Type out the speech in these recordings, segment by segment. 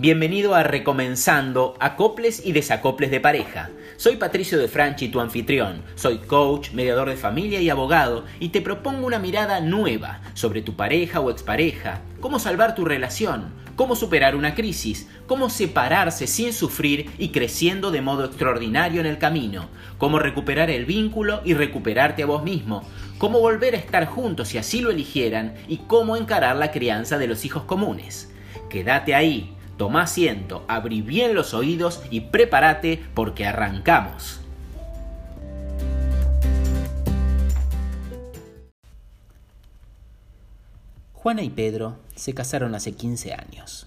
Bienvenido a Recomenzando Acoples y Desacoples de Pareja. Soy Patricio de Franchi, tu anfitrión. Soy coach, mediador de familia y abogado y te propongo una mirada nueva sobre tu pareja o expareja, cómo salvar tu relación, cómo superar una crisis, cómo separarse sin sufrir y creciendo de modo extraordinario en el camino, cómo recuperar el vínculo y recuperarte a vos mismo, cómo volver a estar juntos si así lo eligieran y cómo encarar la crianza de los hijos comunes. Quédate ahí Toma asiento, abrí bien los oídos y prepárate porque arrancamos. Juana y Pedro se casaron hace 15 años.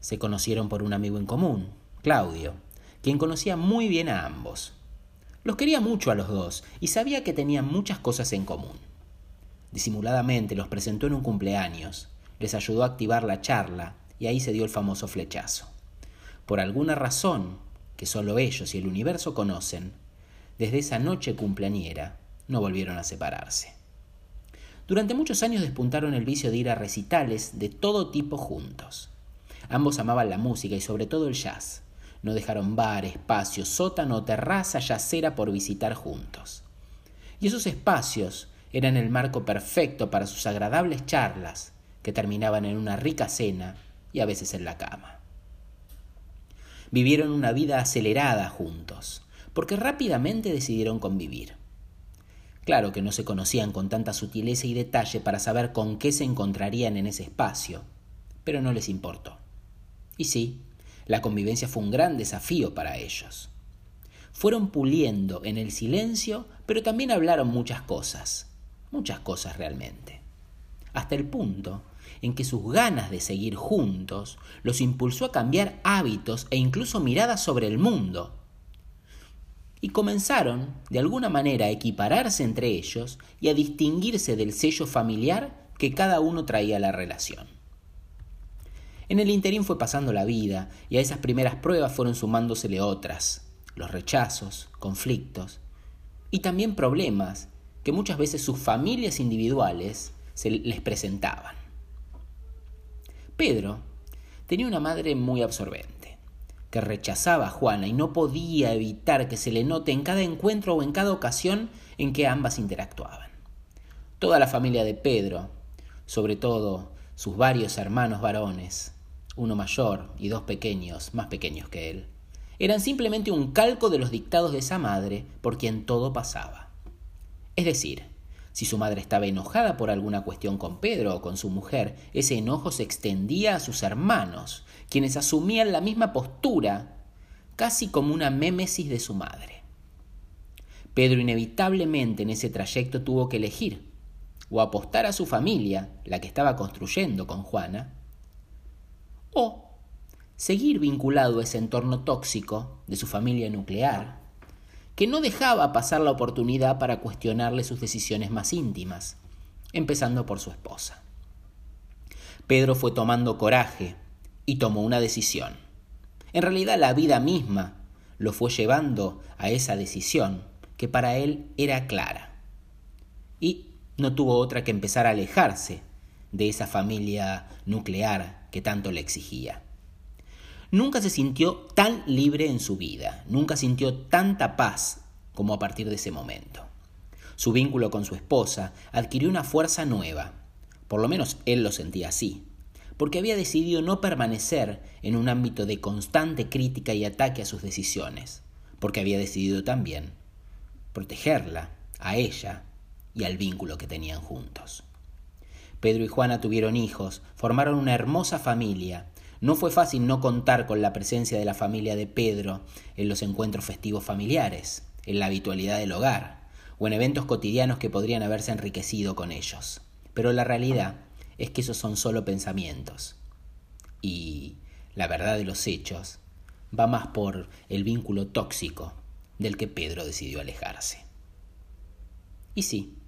Se conocieron por un amigo en común, Claudio, quien conocía muy bien a ambos. Los quería mucho a los dos y sabía que tenían muchas cosas en común. Disimuladamente los presentó en un cumpleaños, les ayudó a activar la charla y ahí se dio el famoso flechazo. Por alguna razón que solo ellos y el universo conocen, desde esa noche cumpleañera no volvieron a separarse. Durante muchos años despuntaron el vicio de ir a recitales de todo tipo juntos. Ambos amaban la música y sobre todo el jazz. No dejaron bar, espacio, sótano terraza yacera por visitar juntos. Y esos espacios eran el marco perfecto para sus agradables charlas, que terminaban en una rica cena y a veces en la cama. Vivieron una vida acelerada juntos, porque rápidamente decidieron convivir. Claro que no se conocían con tanta sutileza y detalle para saber con qué se encontrarían en ese espacio, pero no les importó. Y sí, la convivencia fue un gran desafío para ellos. Fueron puliendo en el silencio, pero también hablaron muchas cosas, muchas cosas realmente, hasta el punto en que sus ganas de seguir juntos los impulsó a cambiar hábitos e incluso miradas sobre el mundo. Y comenzaron, de alguna manera, a equipararse entre ellos y a distinguirse del sello familiar que cada uno traía a la relación. En el interín fue pasando la vida y a esas primeras pruebas fueron sumándosele otras, los rechazos, conflictos y también problemas que muchas veces sus familias individuales se les presentaban. Pedro tenía una madre muy absorbente, que rechazaba a Juana y no podía evitar que se le note en cada encuentro o en cada ocasión en que ambas interactuaban. Toda la familia de Pedro, sobre todo sus varios hermanos varones, uno mayor y dos pequeños, más pequeños que él, eran simplemente un calco de los dictados de esa madre por quien todo pasaba. Es decir, si su madre estaba enojada por alguna cuestión con Pedro o con su mujer, ese enojo se extendía a sus hermanos, quienes asumían la misma postura, casi como una mémesis de su madre. Pedro inevitablemente en ese trayecto tuvo que elegir o apostar a su familia, la que estaba construyendo con Juana, o seguir vinculado a ese entorno tóxico de su familia nuclear, que no dejaba pasar la oportunidad para cuestionarle sus decisiones más íntimas, empezando por su esposa. Pedro fue tomando coraje y tomó una decisión. En realidad la vida misma lo fue llevando a esa decisión que para él era clara. Y no tuvo otra que empezar a alejarse de esa familia nuclear que tanto le exigía. Nunca se sintió tan libre en su vida, nunca sintió tanta paz como a partir de ese momento. Su vínculo con su esposa adquirió una fuerza nueva, por lo menos él lo sentía así, porque había decidido no permanecer en un ámbito de constante crítica y ataque a sus decisiones, porque había decidido también protegerla, a ella y al vínculo que tenían juntos. Pedro y Juana tuvieron hijos, formaron una hermosa familia no fue fácil no contar con la presencia de la familia de Pedro en los encuentros festivos familiares, en la habitualidad del hogar, o en eventos cotidianos que podrían haberse enriquecido con ellos. Pero la realidad es que esos son solo pensamientos. Y la verdad de los hechos va más por el vínculo tóxico del que Pedro decidió alejarse. Y sí,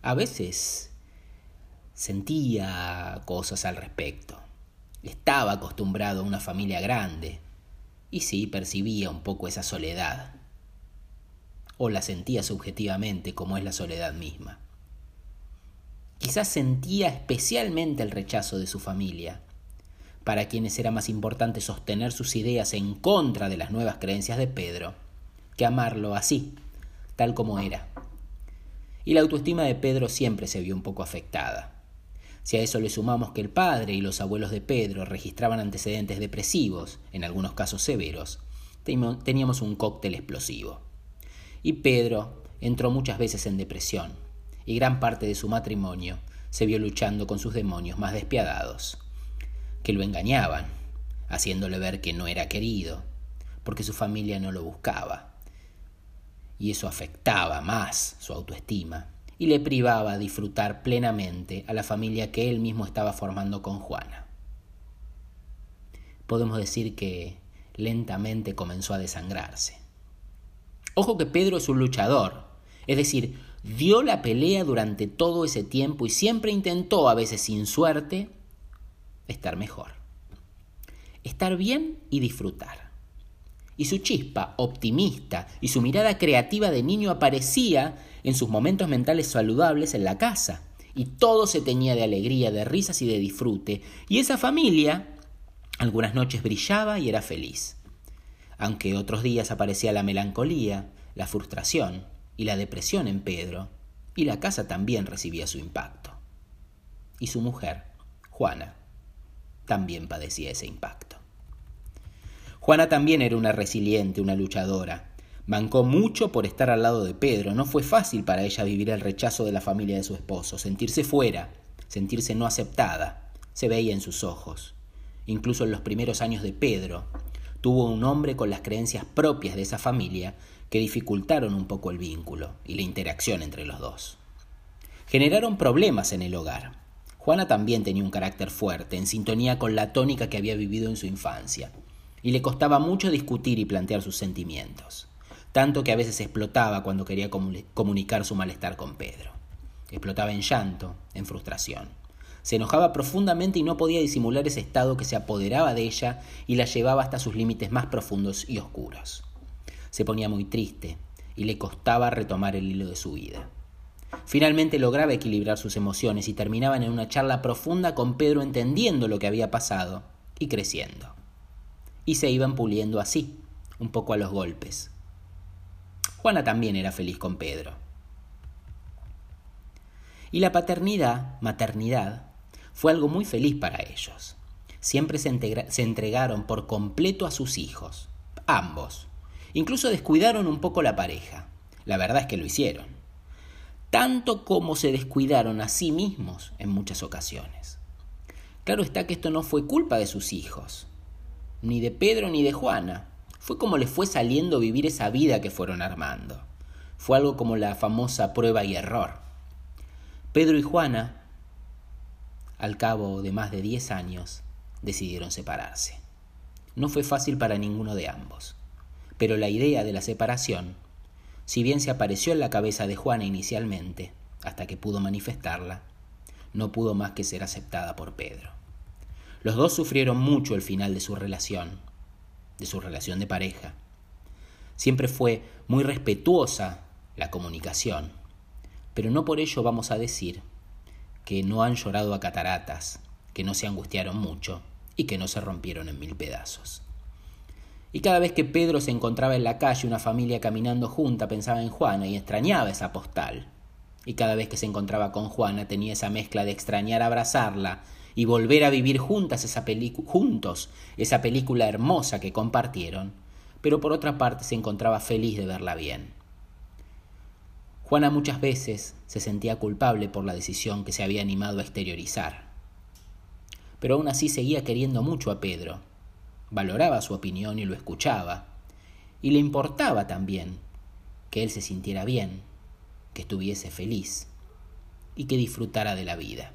a veces sentía cosas al respecto estaba acostumbrado a una familia grande y sí percibía un poco esa soledad. O la sentía subjetivamente como es la soledad misma. Quizás sentía especialmente el rechazo de su familia. para quienes era más importante sostener sus ideas en contra de las nuevas creencias de Pedro, que amarlo así, tal como era. Y la autoestima de Pedro siempre se vio un poco afectada. Si a eso le sumamos que el padre y los abuelos de Pedro registraban antecedentes depresivos, en algunos casos severos, teníamos un cóctel explosivo. Y Pedro entró muchas veces en depresión, y gran parte de su matrimonio se vio luchando con sus demonios más despiadados, que lo engañaban, haciéndole ver que no era querido, porque su familia no lo buscaba. Y eso afectaba más su autoestima y le privaba disfrutar plenamente a la familia que él mismo estaba formando con Juana. Podemos decir que lentamente comenzó a desangrarse. Ojo que Pedro es un luchador, es decir, dio la pelea durante todo ese tiempo y siempre intentó, a veces sin suerte, estar mejor. Estar bien y disfrutar. Y su chispa optimista y su mirada creativa de niño aparecía en sus momentos mentales saludables en la casa. Y todo se tenía de alegría, de risas y de disfrute. Y esa familia algunas noches brillaba y era feliz. Aunque otros días aparecía la melancolía, la frustración y la depresión en Pedro, y la casa también recibía su impacto. Y su mujer, Juana, también padecía ese impacto. Juana también era una resiliente, una luchadora, Mancó mucho por estar al lado de Pedro. No fue fácil para ella vivir el rechazo de la familia de su esposo, sentirse fuera, sentirse no aceptada. Se veía en sus ojos. Incluso en los primeros años de Pedro, tuvo un hombre con las creencias propias de esa familia que dificultaron un poco el vínculo y la interacción entre los dos. Generaron problemas en el hogar. Juana también tenía un carácter fuerte, en sintonía con la tónica que había vivido en su infancia, y le costaba mucho discutir y plantear sus sentimientos tanto que a veces explotaba cuando quería comunicar su malestar con Pedro. Explotaba en llanto, en frustración. Se enojaba profundamente y no podía disimular ese estado que se apoderaba de ella y la llevaba hasta sus límites más profundos y oscuros. Se ponía muy triste y le costaba retomar el hilo de su vida. Finalmente lograba equilibrar sus emociones y terminaban en una charla profunda con Pedro entendiendo lo que había pasado y creciendo. Y se iban puliendo así, un poco a los golpes, Juana también era feliz con Pedro. Y la paternidad, maternidad, fue algo muy feliz para ellos. Siempre se, se, entregaron por completo a sus hijos, ambos. Incluso descuidaron un poco la pareja. La verdad es que lo hicieron. Tanto como se descuidaron a sí mismos en muchas ocasiones. Claro está que esto no fue culpa de sus hijos, ni de Pedro ni de Juana, fue como les fue saliendo vivir esa vida que fueron armando. Fue algo como la famosa prueba y error. Pedro y Juana, al cabo de más de diez años, decidieron separarse. No fue fácil para ninguno de ambos, pero la idea de la separación, si bien se apareció en la cabeza de Juana inicialmente, hasta que pudo manifestarla, no pudo más que ser aceptada por Pedro. Los dos sufrieron mucho el final de su relación, de su relación de pareja. Siempre fue muy respetuosa la comunicación, pero no por ello vamos a decir que no han llorado a cataratas, que no se angustiaron mucho y que no se rompieron en mil pedazos. Y cada vez que Pedro se encontraba en la calle una familia caminando junta pensaba en Juana y extrañaba esa postal. Y cada vez que se encontraba con Juana tenía esa mezcla de extrañar abrazarla y volver a vivir juntas esa juntos esa película hermosa que compartieron, pero por otra parte se encontraba feliz de verla bien. Juana muchas veces se sentía culpable por la decisión que se había animado a exteriorizar, pero aún así seguía queriendo mucho a Pedro, valoraba su opinión y lo escuchaba, y le importaba también que él se sintiera bien, que estuviese feliz y que disfrutara de la vida.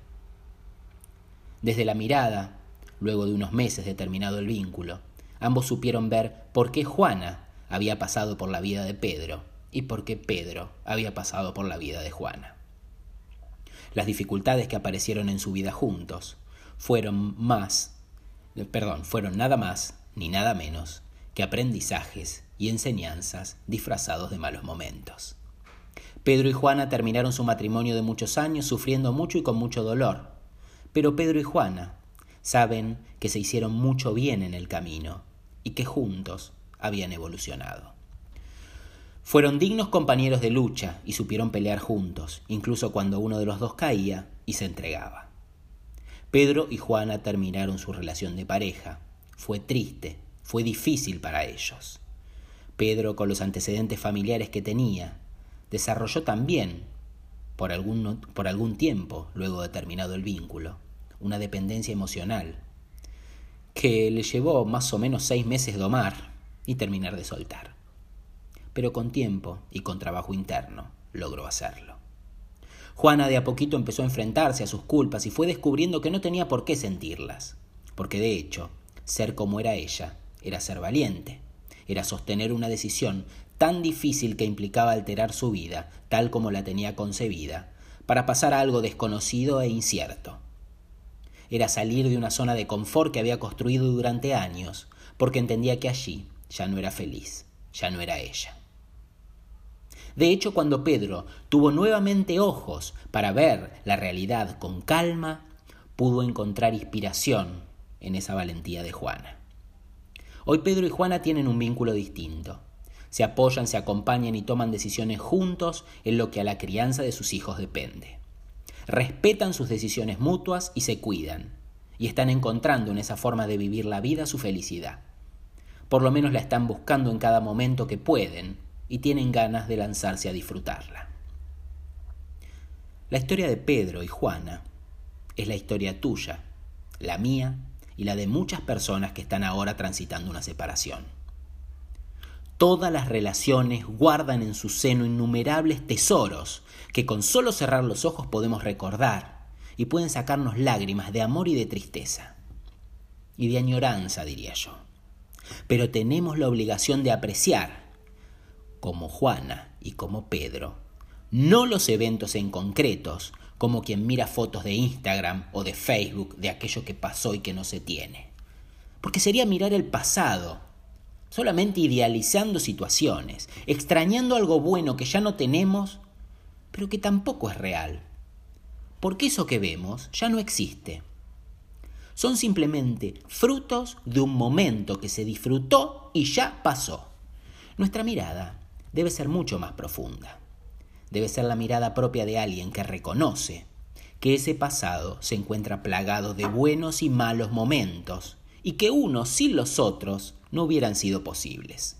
Desde la mirada, luego de unos meses de terminado el vínculo, ambos supieron ver por qué Juana había pasado por la vida de Pedro y por qué Pedro había pasado por la vida de Juana. Las dificultades que aparecieron en su vida juntos fueron más, perdón, fueron nada más ni nada menos que aprendizajes y enseñanzas disfrazados de malos momentos. Pedro y Juana terminaron su matrimonio de muchos años sufriendo mucho y con mucho dolor, pero Pedro y Juana saben que se hicieron mucho bien en el camino y que juntos habían evolucionado. Fueron dignos compañeros de lucha y supieron pelear juntos, incluso cuando uno de los dos caía y se entregaba. Pedro y Juana terminaron su relación de pareja. Fue triste, fue difícil para ellos. Pedro, con los antecedentes familiares que tenía, desarrolló también, por algún, por algún tiempo, luego de terminado el vínculo, una dependencia emocional, que le llevó más o menos seis meses domar y terminar de soltar. Pero con tiempo y con trabajo interno logró hacerlo. Juana de a poquito empezó a enfrentarse a sus culpas y fue descubriendo que no tenía por qué sentirlas, porque de hecho, ser como era ella era ser valiente, era sostener una decisión tan difícil que implicaba alterar su vida, tal como la tenía concebida, para pasar a algo desconocido e incierto. Era salir de una zona de confort que había construido durante años, porque entendía que allí ya no era feliz, ya no era ella. De hecho, cuando Pedro tuvo nuevamente ojos para ver la realidad con calma, pudo encontrar inspiración en esa valentía de Juana. Hoy Pedro y Juana tienen un vínculo distinto. Se apoyan, se acompañan y toman decisiones juntos en lo que a la crianza de sus hijos depende. Respetan sus decisiones mutuas y se cuidan, y están encontrando en esa forma de vivir la vida su felicidad. Por lo menos la están buscando en cada momento que pueden y tienen ganas de lanzarse a disfrutarla. La historia de Pedro y Juana es la historia tuya, la mía y la de muchas personas que están ahora transitando una separación. Todas las relaciones guardan en su seno innumerables tesoros que con solo cerrar los ojos podemos recordar y pueden sacarnos lágrimas de amor y de tristeza. Y de añoranza, diría yo. Pero tenemos la obligación de apreciar, como Juana y como Pedro, no los eventos en concretos, como quien mira fotos de Instagram o de Facebook de aquello que pasó y que no se tiene. Porque sería mirar el pasado, solamente idealizando situaciones, extrañando algo bueno que ya no tenemos, pero que tampoco es real. Porque eso que vemos ya no existe. Son simplemente frutos de un momento que se disfrutó y ya pasó. Nuestra mirada debe ser mucho más profunda debe ser la mirada propia de alguien que reconoce que ese pasado se encuentra plagado de buenos y malos momentos y que unos sin los otros no hubieran sido posibles.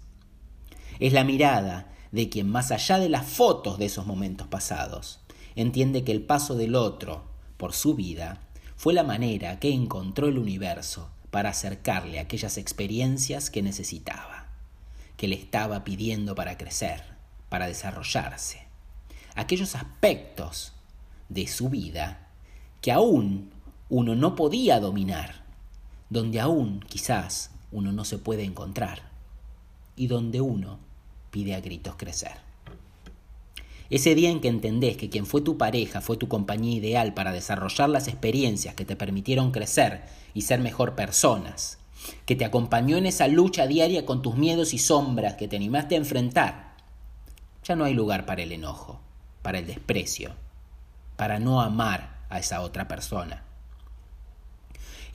Es la mirada de quien más allá de las fotos de esos momentos pasados, entiende que el paso del otro por su vida fue la manera que encontró el universo para acercarle aquellas experiencias que necesitaba, que le estaba pidiendo para crecer, para desarrollarse aquellos aspectos de su vida que aún uno no podía dominar, donde aún quizás uno no se puede encontrar y donde uno pide a gritos crecer. Ese día en que entendés que quien fue tu pareja fue tu compañía ideal para desarrollar las experiencias que te permitieron crecer y ser mejor personas, que te acompañó en esa lucha diaria con tus miedos y sombras que te animaste a enfrentar, ya no hay lugar para el enojo para el desprecio, para no amar a esa otra persona.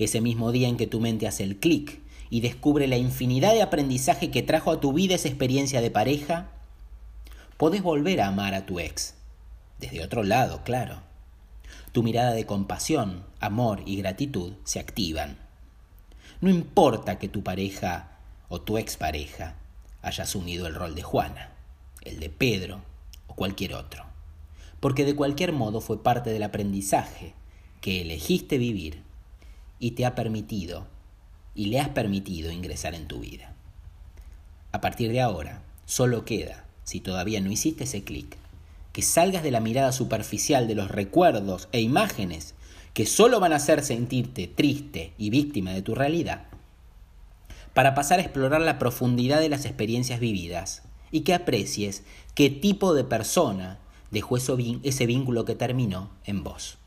Ese mismo día en que tu mente hace el clic y descubre la infinidad de aprendizaje que trajo a tu vida esa experiencia de pareja, podés volver a amar a tu ex. Desde otro lado, claro. Tu mirada de compasión, amor y gratitud se activan. No importa que tu pareja o tu expareja haya asumido el rol de Juana, el de Pedro o cualquier otro porque de cualquier modo fue parte del aprendizaje que elegiste vivir y te ha permitido y le has permitido ingresar en tu vida. A partir de ahora, solo queda, si todavía no hiciste ese clic, que salgas de la mirada superficial de los recuerdos e imágenes que solo van a hacer sentirte triste y víctima de tu realidad, para pasar a explorar la profundidad de las experiencias vividas y que aprecies qué tipo de persona dejó ese vínculo que terminó en vos.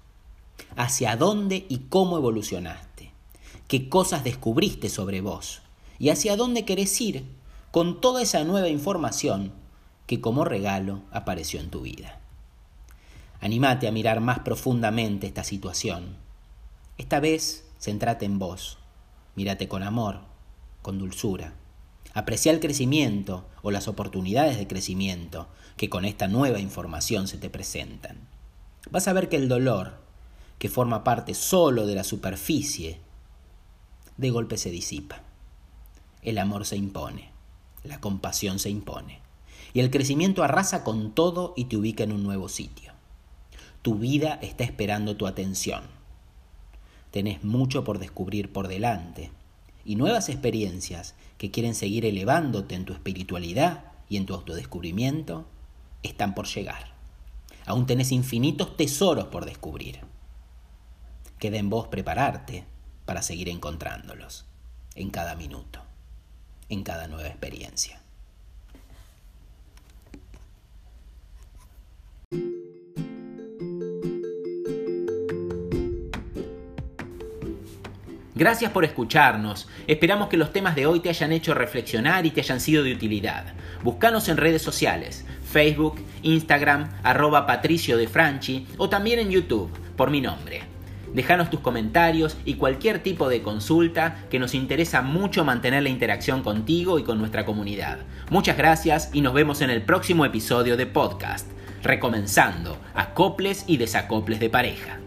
Hacia dónde y cómo evolucionaste, qué cosas descubriste sobre vos y hacia dónde querés ir con toda esa nueva información que como regalo apareció en tu vida. Animate a mirar más profundamente esta situación. Esta vez Centrate en vos. Mírate con amor, con dulzura. Aprecia el crecimiento o las oportunidades de crecimiento que con esta nueva información se te presentan. Vas a ver que el dolor, que forma parte solo de la superficie, de golpe se disipa. El amor se impone, la compasión se impone, y el crecimiento arrasa con todo y te ubica en un nuevo sitio. Tu vida está esperando tu atención. Tenés mucho por descubrir por delante y nuevas experiencias que quieren seguir elevándote en tu espiritualidad y en tu autodescubrimiento están por llegar. Aún tenés infinitos tesoros por descubrir. Queda en vos prepararte para seguir encontrándolos en cada minuto, en cada nueva experiencia. Gracias por escucharnos. Esperamos que los temas de hoy te hayan hecho reflexionar y te hayan sido de utilidad. Búscanos en redes sociales, Facebook, Instagram, arroba Patricio de o también en YouTube, por mi nombre. Déjanos tus comentarios y cualquier tipo de consulta que nos interesa mucho mantener la interacción contigo y con nuestra comunidad. Muchas gracias y nos vemos en el próximo episodio de podcast, recomenzando acoples y desacoples de pareja.